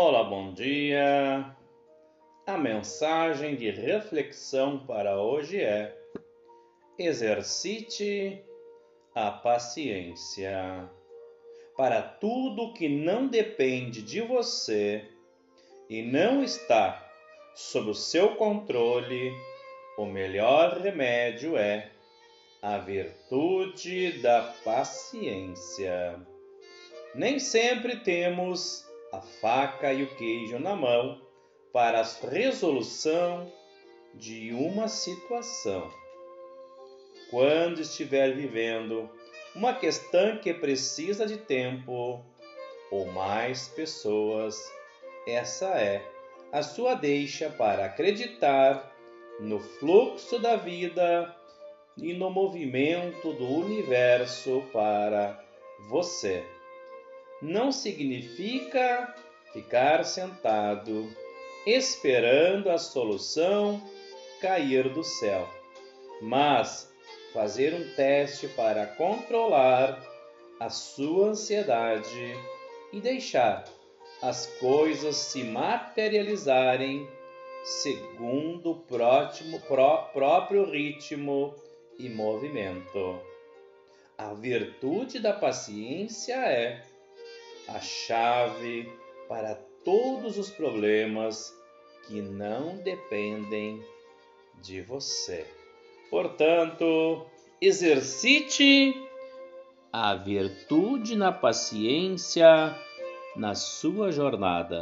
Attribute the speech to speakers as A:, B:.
A: Olá, bom dia. A mensagem de reflexão para hoje é: exercite a paciência. Para tudo que não depende de você e não está sob o seu controle, o melhor remédio é a virtude da paciência. Nem sempre temos a faca e o queijo na mão para a resolução de uma situação. Quando estiver vivendo uma questão que precisa de tempo ou mais pessoas, essa é a sua deixa para acreditar no fluxo da vida e no movimento do universo para você não significa ficar sentado esperando a solução cair do céu, mas fazer um teste para controlar a sua ansiedade e deixar as coisas se materializarem segundo o próximo, pró, próprio ritmo e movimento. A virtude da paciência é a chave para todos os problemas que não dependem de você. Portanto, exercite a virtude na paciência na sua jornada.